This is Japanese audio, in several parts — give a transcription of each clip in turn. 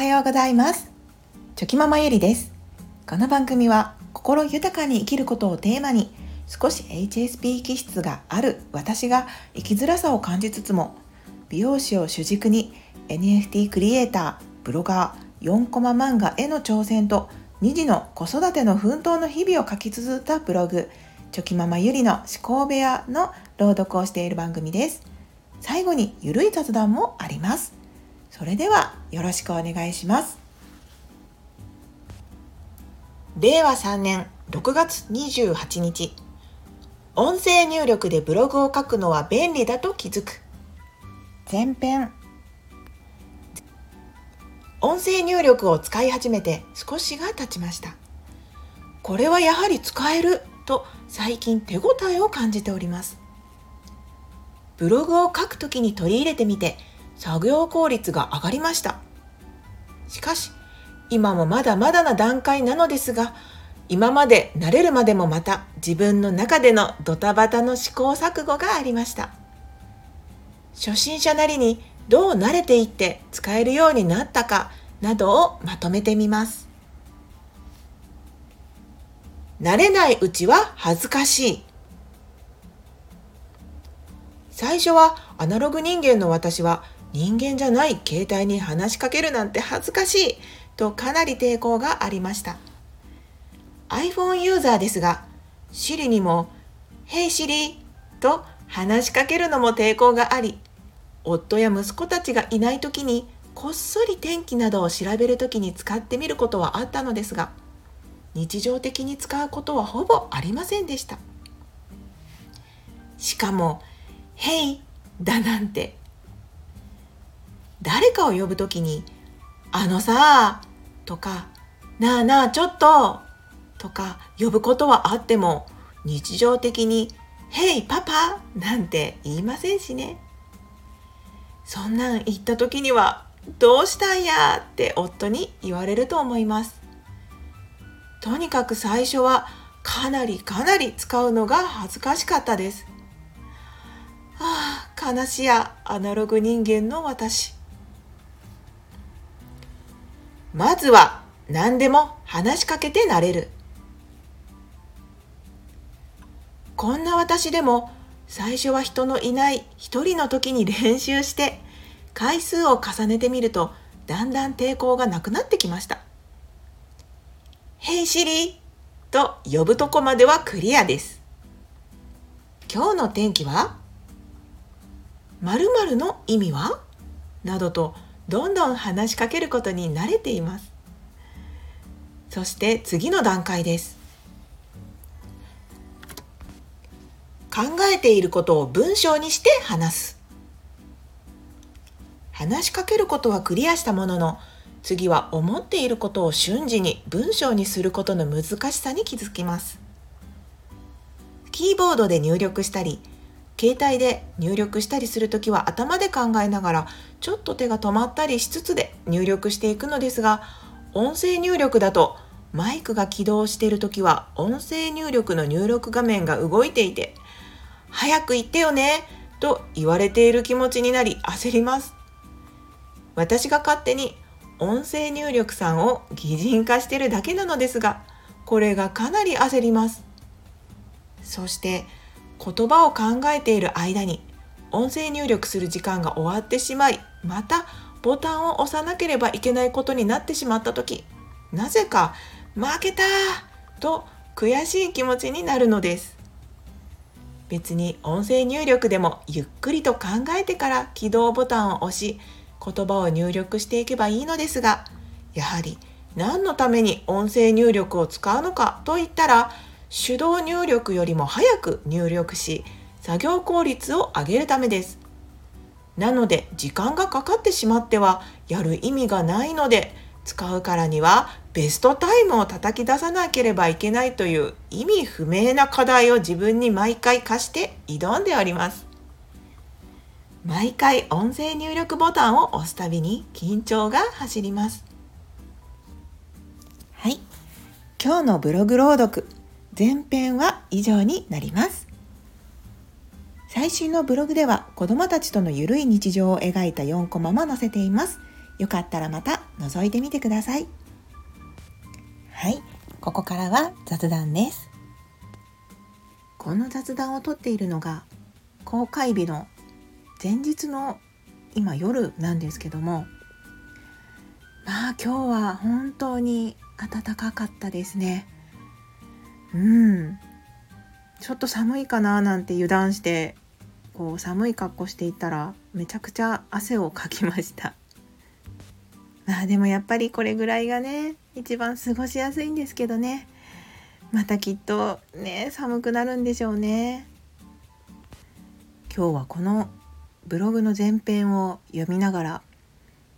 はようございます。チョキママゆりです。この番組は心豊かに生きることをテーマに少し HSP 気質がある私が生きづらさを感じつつも美容師を主軸に NFT クリエイターブロガー4コマ漫画への挑戦と2児の子育ての奮闘の日々を書き綴ったブログチョキママゆりの思考部屋の朗読をしている番組です。最後にゆるい雑談もあります。それではよろしくお願いします。令和3年6月28日音声入力でブログを書くのは便利だと気づく。前編。音声入力を使い始めて少しが経ちました。これはやはり使えると最近手応えを感じております。ブログを書くときに取り入れてみて作業効率が上がりました。しかし今もまだまだな段階なのですが今まで慣れるまでもまた自分の中でのドタバタの試行錯誤がありました。初心者なりにどう慣れていって使えるようになったかなどをまとめてみます。慣れないうちは恥ずかしい。最初はアナログ人間の私は人間じゃない携帯に話しかけるなんて恥ずかしい。とかなり抵抗がありました。iPhone ユーザーですが Siri にも「Hey Siri」と話しかけるのも抵抗があり夫や息子たちがいない時にこっそり天気などを調べる時に使ってみることはあったのですが日常的に使うことはほぼありませんでした。しかも「Hey」だなんて誰かを呼ぶ時に「あのさ」とか「なあなあちょっと」とか呼ぶことはあっても日常的に「ヘイパパ!」なんて言いませんしねそんなん言った時には「どうしたんや!」って夫に言われると思いますとにかく最初はかなりかなり使うのが恥ずかしかったですああ悲しやアナログ人間の私まずは何でも話しかけてなれる。こんな私でも最初は人のいない一人の時に練習して回数を重ねてみるとだんだん抵抗がなくなってきました「へいシリ!」と呼ぶとこまではクリアです。今日の天気は？〇〇の意味は？などとどんどん話しかけることに慣れています。そして次の段階です。考えていることを文章にして話す。話しかけることはクリアしたものの次は思っていることを瞬時に文章にすることの難しさに気づきます。キーボードで入力したり携帯で入力したりするときは頭で考えながらちょっと手が止まったりしつつで入力していくのですが音声入力だとマイクが起動しているときは音声入力の入力画面が動いていて早く言ってよねと言われている気持ちになり焦ります。私が勝手に音声入力さんを擬人化してるだけなのですが、これがかなり焦ります。そして言葉を考えている間に音声入力する時間が終わってしまい、またボタンを押さなければいけないことになってしまった時、なぜか負けたと悔しい気持ちになるのです。別に音声入力でもゆっくりと考えてから起動ボタンを押し言葉を入力していけばいいのですがやはり何のために音声入力を使うのかといったら手動入力よりも早く入力し作業効率を上げるためですなので時間がかかってしまってはやる意味がないので使うからにはベストタイムを叩き出さなければいけないという意味不明な課題を自分に毎回課して挑んでおります。毎回音声入力ボタンを押すたびに緊張が走ります。はい。今日のブログ朗読前編は以上になります。最新のブログでは子供たちとのゆるい日常を描いた4コマも載せています。よかったらまた覗いてみてくださいはいここからは雑談ですこの雑談を撮っているのが公開日の前日の今夜なんですけどもまあ今日は本当に暖かかったですねうん。ちょっと寒いかななんて油断してこう寒い格好していたらめちゃくちゃ汗をかきました。ま あでもやっぱりこれぐらいがね一番過ごしやすいんですけどね。またきっとね寒くなるんでしょうね。今日はこのブログの前編を読みながら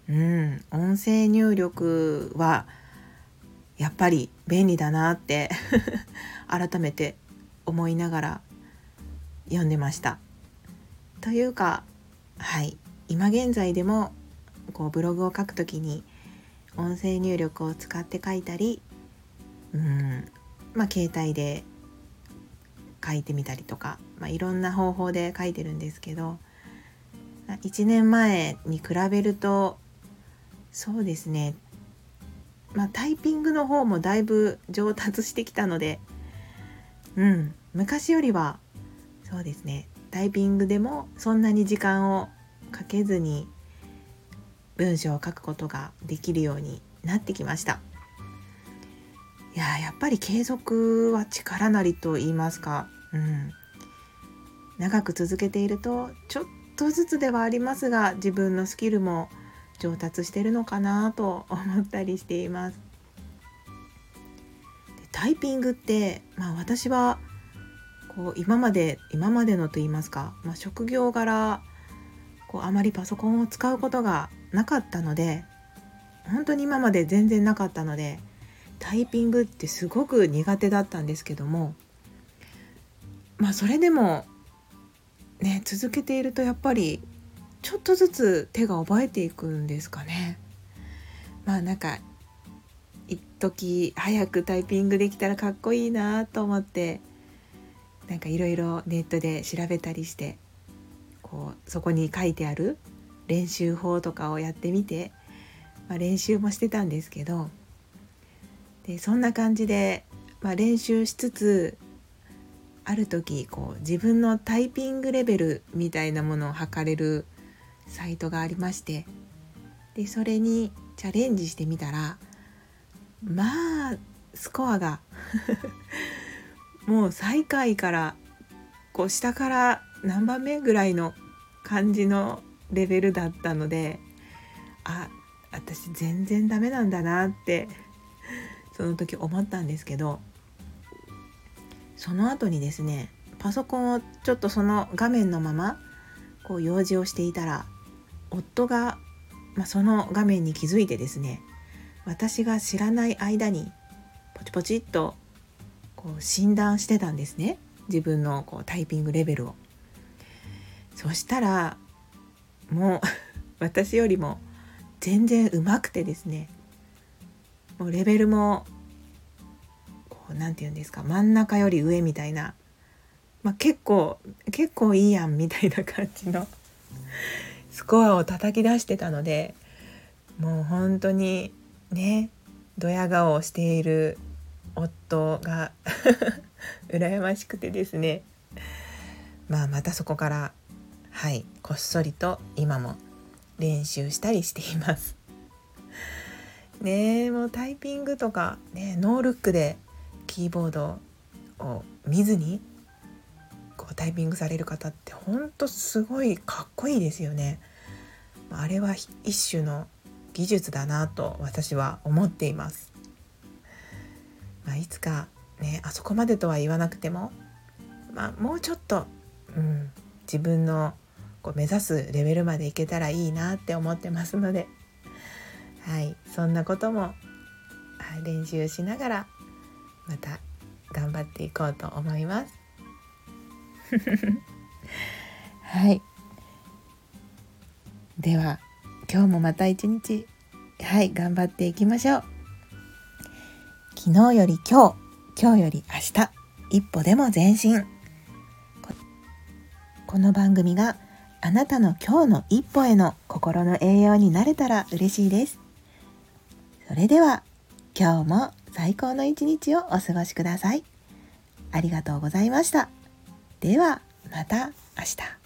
うん音声入力はやっぱり便利だなって 改めて思いながら読んでました。というかはい今現在でもこうブログを書くときに音声入力を使って書いたりうんまあ携帯で書いてみたりとか、まあ、いろんな方法で書いてるんですけど1年前に比べるとそうですねまあタイピングの方もだいぶ上達してきたのでうん昔よりはそうですねタイピングでもそんなに時間をかけずに文章を書くことができるようになってきました。いややっぱり継続は力なりと言いますか、うん、長く続けているとちょっとずつではありますが自分のスキルも上達してるのかなと思ったりしています。タイピングって、まあ、私はこう今まで今までのと言いますか、まあ、職業柄こうあまりパソコンを使うことがなかったので本当に今まで全然なかったのでタイピングってすごく苦手だったんですけどもまあそれでもね続けているとやっぱりちょっとずつ手が覚えていくんですかね。まあなんか一時早くタイピングできたらかっこいいなと思ってなんかいろいろネットで調べたりしてこうそこに書いてある練習法とかをやってみて、まあ、練習もしてたんですけどでそんな感じで、まあ、練習しつつある時こう自分のタイピングレベルみたいなものを測れるサイトがありましてでそれにチャレンジしてみたらまあスコアが もう最下位からこう下から何番目ぐらいの感じのレベルだったのであ私全然ダメなんだなってその時思ったんですけどその後にですねパソコンをちょっとその画面のままこう用事をしていたら夫が、まあ、その画面に気づいてですね私が知らない間にポチポチっとこう診断してたんですね自分のこうタイピングレベルを。そしたらもう 私よりも全然うまくてですねもうレベルもこう何て言うんですか真ん中より上みたいな、まあ、結構結構いいやんみたいな感じのスコアを叩き出してたのでもう本当にねドヤ顔をしている夫が 羨ましくてですね。まあまたそこからはいこっそりと今も練習したりしています。ねもうタイピングとかねノールックでキーボードを見ずにこうタイピングされる方ってほんとすごいかっこいいですよね。あれは一種の技術だなと私は思っています。まあ、いつかねあそこまでとは言わなくても、まあ、もうちょっと、うん、自分のこう目指すレベルまでいけたらいいなって思ってますので、はい、そんなことも、はい、練習しながらまた頑張っていこうと思います。はいでは今日もまた一日はい頑張っていきましょう。昨日より今日、今日より明日、一歩でも前進。この番組があなたの今日の一歩への心の栄養になれたら嬉しいです。それでは今日も最高の一日をお過ごしください。ありがとうございました。ではまた明日。